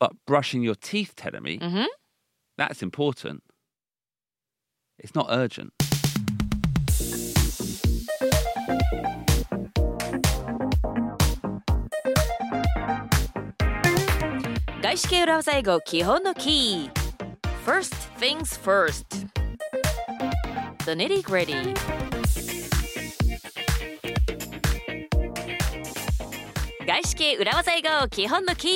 But brushing your teeth, telling me, うんふん that's important. It's not urgent. 外資系裏技英語基本のキー First things first The nitty gritty 外資系裏技英語基本のキ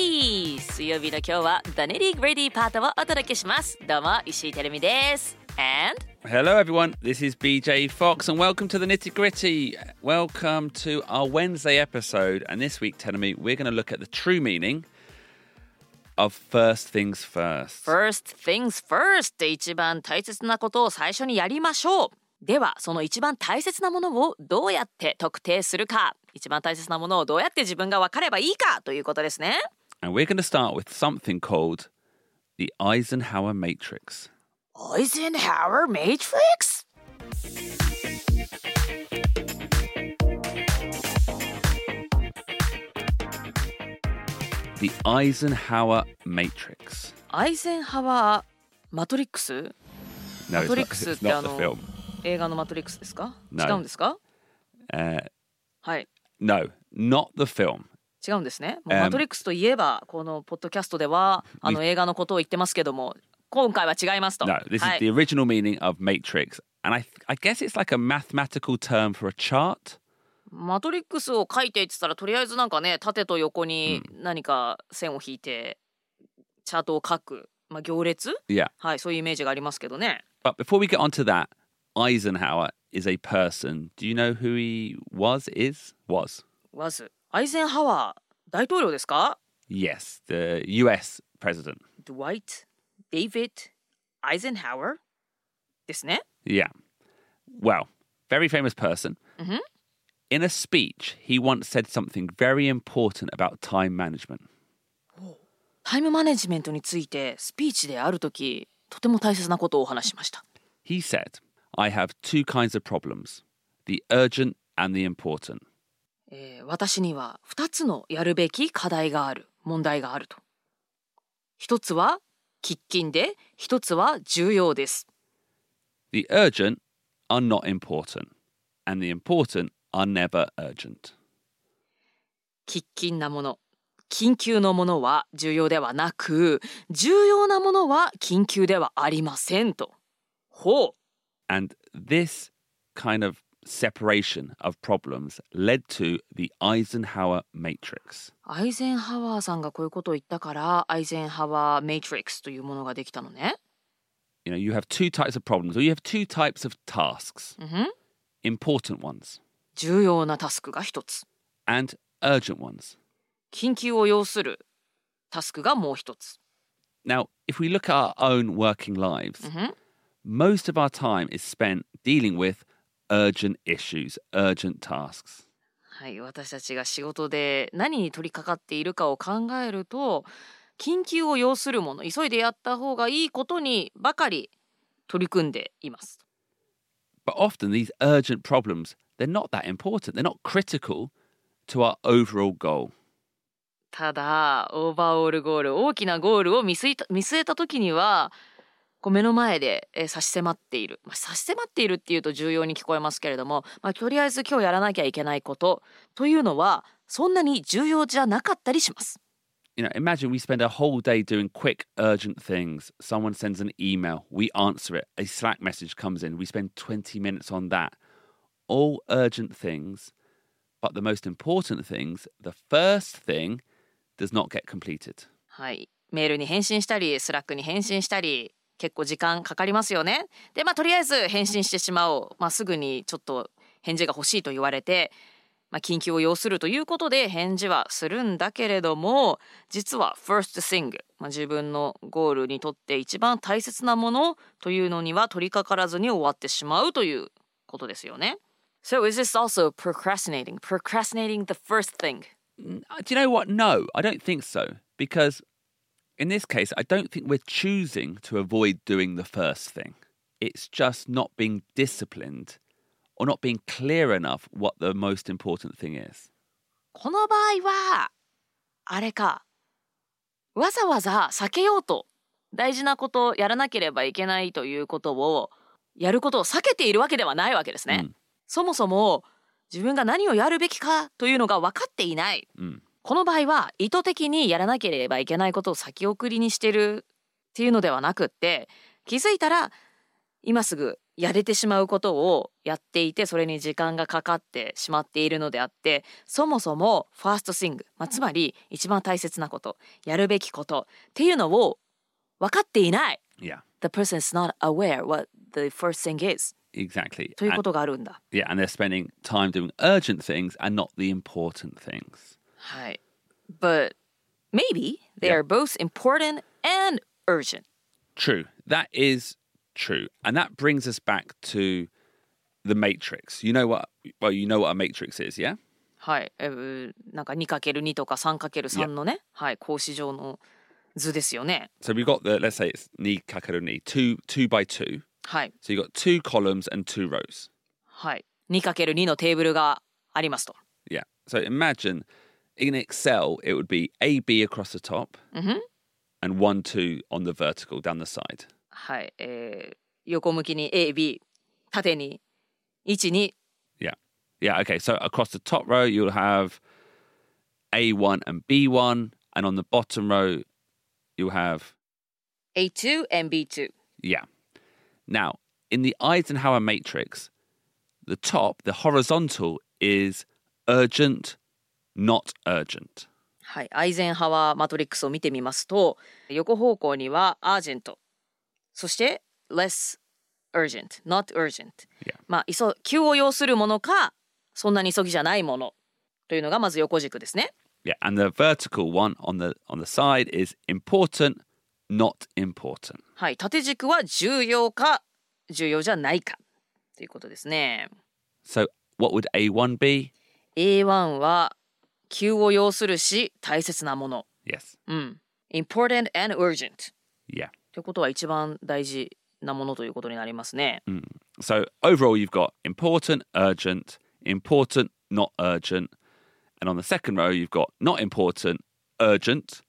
ー水曜日の今日は The nitty gritty パートをお届けしますどうも石井てるみです And Hello, everyone. This is BJ Fox, and welcome to the Nitty Gritty. Welcome to our Wednesday episode. And this week, me, we're going to look at the true meaning of first things first. First things first 一番大切なことを最初にやりましょうではその一番大切なものをどうやって特定するか一番大切なものをどうやって自分が分かればいいかということですね And we're going to start with something called the Eisenhower Matrix. Eisenhower Matrix? The Eisenhower Matrix. アイゼンハワーマトリックス No, it's not, マトリックスっ it's てあ not the の film. 映画のマトリックスですか？違うんですか？Uh, はい。no, not the film. 違うんですね、もう Um, マトリックスといえばこのポッドキャストではあの映画のことを言ってますけども今回は違いますと。No, this は is い。the original meaning of matrix. And I, I guess it's like a mathematical term for a chart. マトリックスを書いていってたらとりあえずなんかね縦と横に何か線を引いてチャートを書く、まあ、行列？Yeah. はいそういうイメージがありますけどね。But before we get on to that, Eisenhower is a person. Do you know who he was, is, was? was アイゼンハワー大統領ですか Yes, the US president. Dwight David Eisenhower ですね Yeah. Well, very famous person. Mhm. In a speech, he once said something very important about time management. タイムマネジメントについてスピーチである時とても大切なことをお話ししました He said, I have two kinds of problems the urgent and the important. えー私には2つのやるべき課題がある問題があると一つは喫緊で一つは重要です The urgent are not important, and the important are never urgent. 喫緊なもの緊急のものは重要ではなく重要なものは緊急ではありませんとほう And this kind of separation of problems led to the Eisenhower matrix. アイゼンハワーさんがこういうことを言ったからアイゼンハワーメイトリックスというものができたのね You know, you have two types of problems, or you have two types of tasks うんふん important ones 重要なタスクが一つ and urgent ones. 緊急を要するタスクがもう一つ Now, if we look at our own working lives, うんふん Most of our time is spent dealing with urgent issues, urgent tasks. はい、私たちが仕事で何に取り掛かっているかを考えると緊急を要するもの急いでやった方がいいことにばかり取り組んでいます。But often these urgent problems, they're not that important. They're not critical to our overall goal. ただオーバーオールゴール大きなゴールを見据えた見据えた時にはこう目の前でえー差し迫っている、まあ、差し迫っているっていうと重要に聞こえますけれども、まあ、とりあえず今日やらなきゃいけないことというのはそんなに重要じゃなかったりします。You know, imagine we spend a whole day doing quick, urgent things. Someone sends an email, we answer it. A Slack message comes in, we spend 20 minutes on that. All urgent things, but the most important things, the first thing, does not get completed. はい、メールに返信したり Slack に返信したり結構時間かかりますよね。でまあとりあえず返信してしまおう、まあ、すぐにちょっと返事が欲しいと言われて、まあ、緊急を要するということで返事はするんだけれども実は first thing、まあ、自分のゴールにとって一番大切なものというのには取り掛からずに終わってしまうということですよね。So is this also procrastinating? Procrastinating the first thing? Do you know what? No, I don't think so. Because in this case, I don't think we're choosing to avoid doing the first thing. It's just not being disciplined or not being clear enough what the most important thing is. この場合はあれかわざわざ避けようと大事なことやらなければいけないということをやることを避けているわけではないわけですね。うんそもそも自分が何をやるべきかというのが分かっていない。うん。この場合は意図的にやらなければいけないことを先送りにしてるっていうのではなくって気づいたら今すぐやれてしまうことをやっていてそれに時間がかかってしまっているのであってそもそもファーストスイング、まあ、つまり一番大切なことやるべきことっていうのを分かっていない。Yeah. The person is not aware what the first thing is Exactly. という And- ことがあるんだ。yeah, and they're spending time doing urgent things and not the important things. はい。But maybe they Yeah. are both important and urgent. True. That is true. And that brings us back to the matrix. You know what well, you know what a matrix is, yeah? はい、えーなんか 2×2 とか 3×3 のね、はい、格子状の図ですよね。 So we've got the let's say it's ni kakaru ni, two two by two. はい、 So you've got two columns and two rows. はい。2×2 のテーブルがありますと。 Yeah. So imagine in Excel it would be A B across the top and one two on the vertical down the side. はい、えー横向きに A、B、縦に1、2、 Yeah. Yeah, okay. So across the top row you'll have A1 and B1 and on the bottom row you'll have A2 and B2。 Yeah. Now, in the Eisenhower matrix, the top, the horizontal, is urgent, not urgent. はい、アイゼンハワーマトリックスを見てみますと横方向にはアージェントそして less urgent not urgent、Yeah. まあ急急を要するものかそんなに急ぎじゃないものというのがまず横軸ですね Yeah, and the vertical one on the on the side is important, not important. はい縦軸は重要か重要じゃないかということですね So, what would A1 be? A1 は急を要するし大切なもの Yes. うん important and urgent Yeah. ということは一番大事なものということになりますね So, overall, you've got important, urgent, important, not urgent. And on the second row, you've got not important, urgent.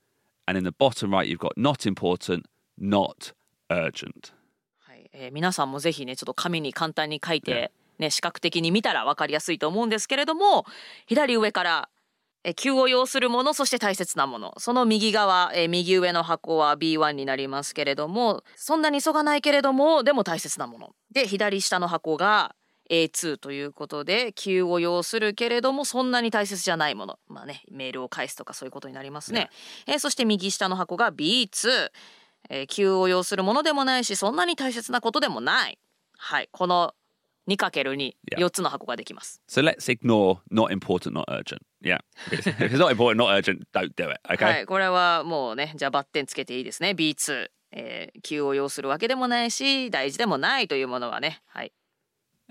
And in the bottom right, you've got not important, not urgent. はいえー皆さんもぜひねちょっと紙に簡単に書いて、ね、視覚的に見たら分かりやすいと思うんですけれども左上からえー急を要するものそして大切なもの。その右側、えー右上の箱は B1 になりますけれどもそんなに急がないけれどもでも大切なもの。で左下の箱が A2 ということで急を要するけれどもそんなに大切じゃないもの。まあねメールを返すとかそういうことになりますね、えーそして右下の箱が B2 えー急を要するものでもないしそんなに大切なことでもない。はい。この 2×24 Yeah. つの箱ができます So let's ignore not important, not urgent. Yeah. If it's not important, not urgent, don't do it. Okay. はいこれはもうねじゃあバッテンつけていいですね B2 えー急を要するわけでもないし大事でもないというものはねはい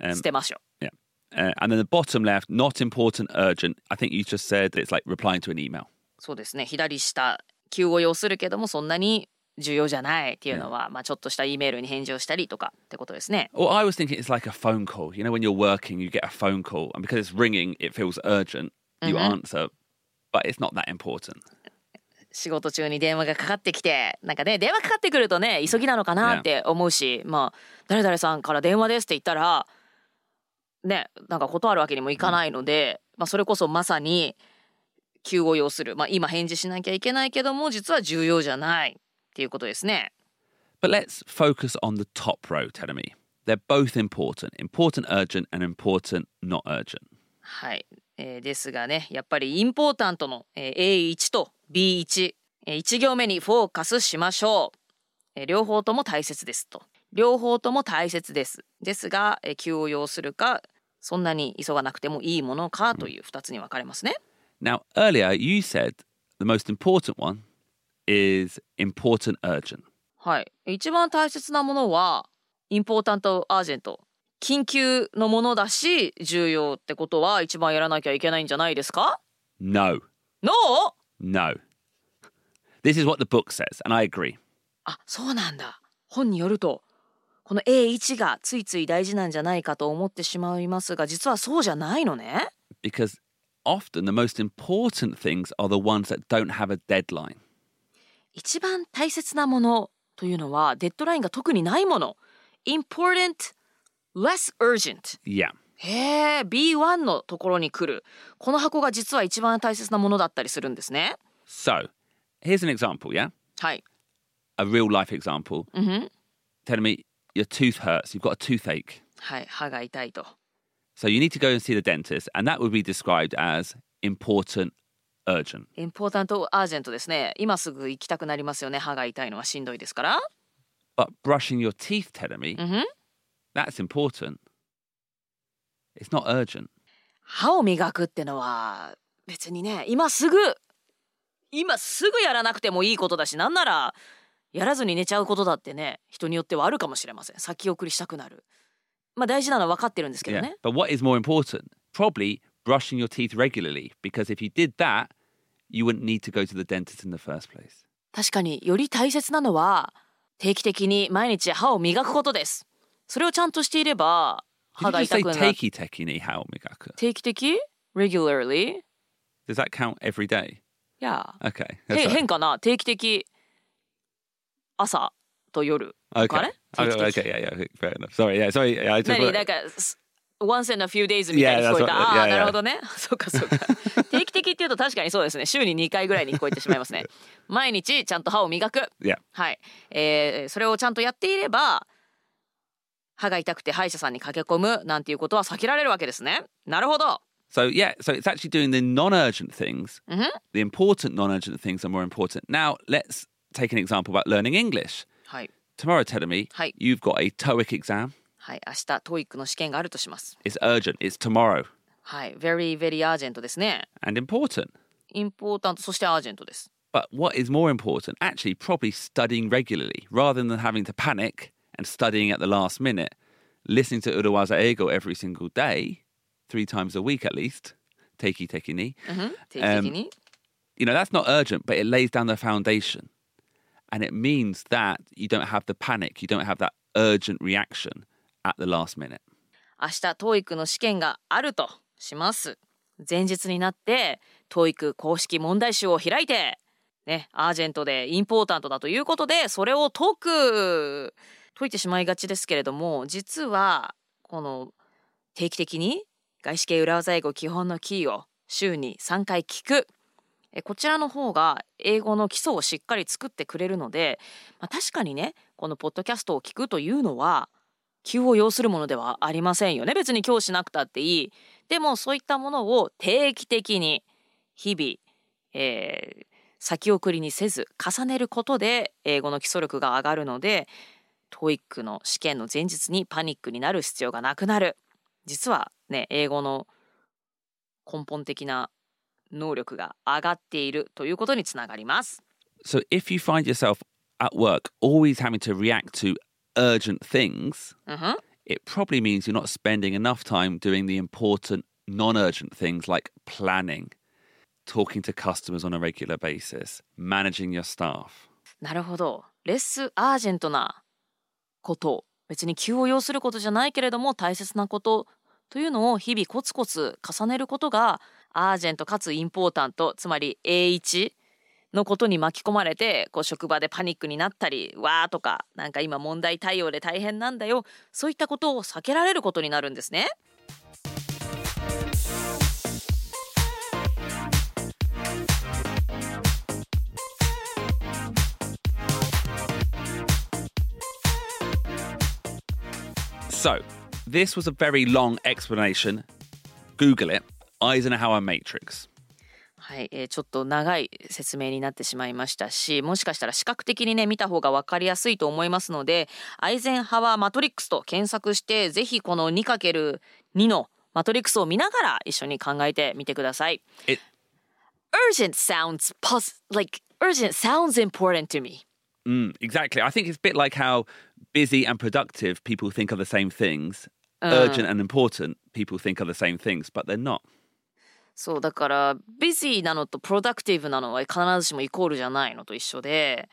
Um, 捨てましょう yeah. Uh, and then the bottom left, not important, urgent. I think you just said it's like replying to an email. そうですね左下急を要するけどもそんなに重要じゃないっていうのは、まあちょっとした E メールに返事をしたりとかってことですね。Or I was thinking it's like a phone call. You know, when you're working, you get a phone call, and because it's ringing, it feels urgent. You answer, but it's not that important. 仕事中に電話がかかってきてなんかね電話かかってくるとね急ぎなのかなって思うし、まあ誰々さんから電話ですって言ったらねなんか断るわけにもいかないので、まあそれこそまさに急を要する、まあ、今返事しなきゃいけないけども実は重要じゃないっていうことですね。But let's focus on the top row, Telemi. They're both important important, urgent, and important, not urgent. はい、えーですがねやっぱりインポータントの、えー A1 と B1、えー1行目にフォーカスしましょう、えー両方とも大切ですと両方とも大切ですですが、えー急を要するかそんなに急がなくてもいいものかという2つに分かれますね Now, earlier you said the most important one is important, urgent. はい一番大切なものはインポータントアージェント緊急のものだし重要ってことは一番やらなきゃいけないんじゃないですか No, No? no. This is what the book says, and I agree. あそうなんだ本によるとこの A1 がついつい大事なんじゃないかと思ってしまいますが実はそうじゃないのね Because often the most important things are the ones that don't have a deadline. 一番大切なものというのはデッドラインが特にないもの important less urgent Yeah. へえ B1 のところに来るこの箱が実は一番大切なものだったりするんですね So, here's an example, yeah? はい A real life example. Mhm. Telling me your tooth hurts, you've got a toothache. はい歯が痛いと So you need to go and see the dentist, and that would be described as important, urgent. インポータントアージェントですね今すぐ行きたくなりますよね歯が痛いのはしんどいですから But brushing your teeth, ん that's important. It's not urgent. 歯を磨くってのは別にね今すぐ今すぐやらなくてもいいことだしなんならやらずに寝ちゃうことだってね人によってはあるかもしれません先送りしたくなるまあ大事なのは分かってるんですけど Yeah. ね But what is more important? Probably brushing your teeth regularly, because if you did that, you wouldn't need to go to the dentist in the first place. 確かにより大切なのは定期的に毎日歯を磨くことですそれをちゃんとしていれば Did 歯 you が just say 痛くなる takey tekey ni how migaku? 定期的 regularly Does that count every day? いや Okay. へ that's right. 変かな定期的朝と夜 Okay. あれ Oh, 定期的 okay, yeah, yeah, okay, fair enough. Sorry, yeah, sorry. Yeah, I just 何なんかす once in a few days みたいに Yeah, 聞こえた what- ああ yeah, な yeah. るほどねそうかそうか定期的っていうと確かにそうですね週に2回ぐらいに聞こえてしまいますね毎日ちゃんと歯を磨く Yeah. はい、えー、それをちゃんとやっていれば歯が痛くて歯医者さんに駆け込むなんていうことは避けられるわけですねなるほど So yeah, so it's actually doing the non-urgent things. Mhm. The important non-urgent things are more important. Now let's take an example about learning English. はい Tomorrow, Hi. you've got a TOEIC exam. はい明日 TOEIC の試験があるとします It's urgent. It's tomorrow はい very very urgent ですね and important. インポータントそしてアージェントです But what is more important? Actually, probably studying regularly rather than having to panic and studying at the last minute. Listening to Urawaza Ego every single day, three times a week at least. Teiki teki ni. うん定期的に、 You know, that's not urgent, but it lays down the foundation. And it means that you don't have the panic, you don't have that urgent reaction At the last minute. 明日 TOEIC の試験があるとします前日になって TOEIC 公式問題集を開いてねアージェントでインポータントだということでそれを解く解いてしまいがちですけれども実はこの定期的に外資系裏技英語基本のキーを週に3回聞くえこちらの方が英語の基礎をしっかり作ってくれるので、まあ、確かにねこのポッドキャストを聞くというのは急を要するものではありませんよね。別に今日しなくたっていい。でもそういったものを定期的に日々、えー先送りにせず重ねることで英語の基礎力が上がるので TOEIC の試験の前日にパニックになる必要がなくなる。実はね英語の根本的な能力が上がっているということにつながります。So if you find yourself at work always having to react to urgent things, うんふん it probably means you're not spending enough time doing the important non urgent things like planning, talking to customers on a regular basis, managing your staff. なるほど。レスアージェントなこと別に急を要することじゃないけれども大切なことというのを日々コツコツ重ねることがアージェントかつインポータントつまり A1 のことに巻き込まれてこう職場でパニックになったりわーとかなんか今問題対応で大変なんだよそういったことを避けられることになるんですね。So, this was a very long explanation. Google it Eisenhower Matrix. はい、えーちょっと長い説明になってしまいましたしもしかしたら視覚的にね見た方が分かりやすいと思いますのでアイゼンハワーマトリックスと検索してぜひこの 2×2 のマトリックスを見ながら一緒に考えてみてください。It- Urgent sounds pos like urgent sounds important to me. Mm, exactly. I think it's a bit like how busy and productive people think are the same things. Urgent and important people think are the same things, but they're not. そうだから busy なのと productive なのは必ずしもイコールじゃないのと一緒で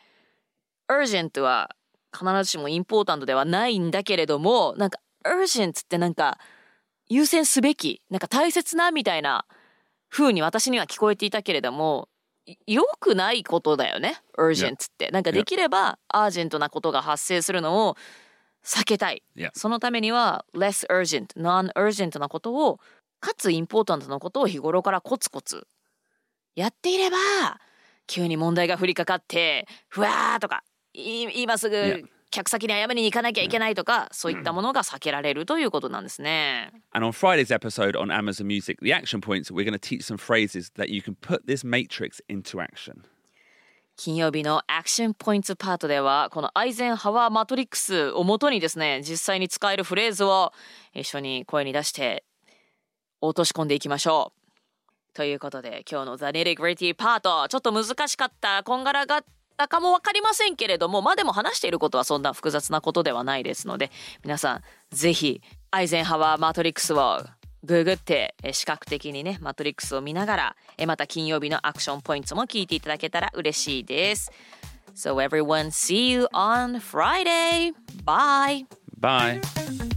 urgent は必ずしも important ではないんだけれどもなんか urgent ってなんか優先すべきなんか大切なみたいな風に私には聞こえていたけれども良くないことだよね urgent って。なんかできればアージェントなことが発生するのを避けたい.そのためには less urgent non-urgent なことをかつインポータントなことを日頃からコツコツやっていれば急に問題が降りかかってふわーとかい今すぐ.客先に謝りに行かなきゃいけないとかそういったものが避けられるということなんですね。And on Friday's episode on Amazon Music, the action points, we're going to teach some phrases that you can put this matrix into action. 金曜日のアクションポイントパートではこのアイゼンハワーマトリックスをもとにですね実際に使えるフレーズを一緒に声に出して落とし込んでいきましょう。ということで今日の The Nitty Gritty パートちょっと難しかったこんがらがったかも分かりませんけれどもまあでも話していることはそんな複雑なことではないですので皆さんぜひアイゼンハワーマトリックスをググってえ視覚的にねマトリックスを見ながらえまた金曜日のアクションポイントも聞いていただけたら嬉しいです。So everyone see you on Friday. Bye. Bye.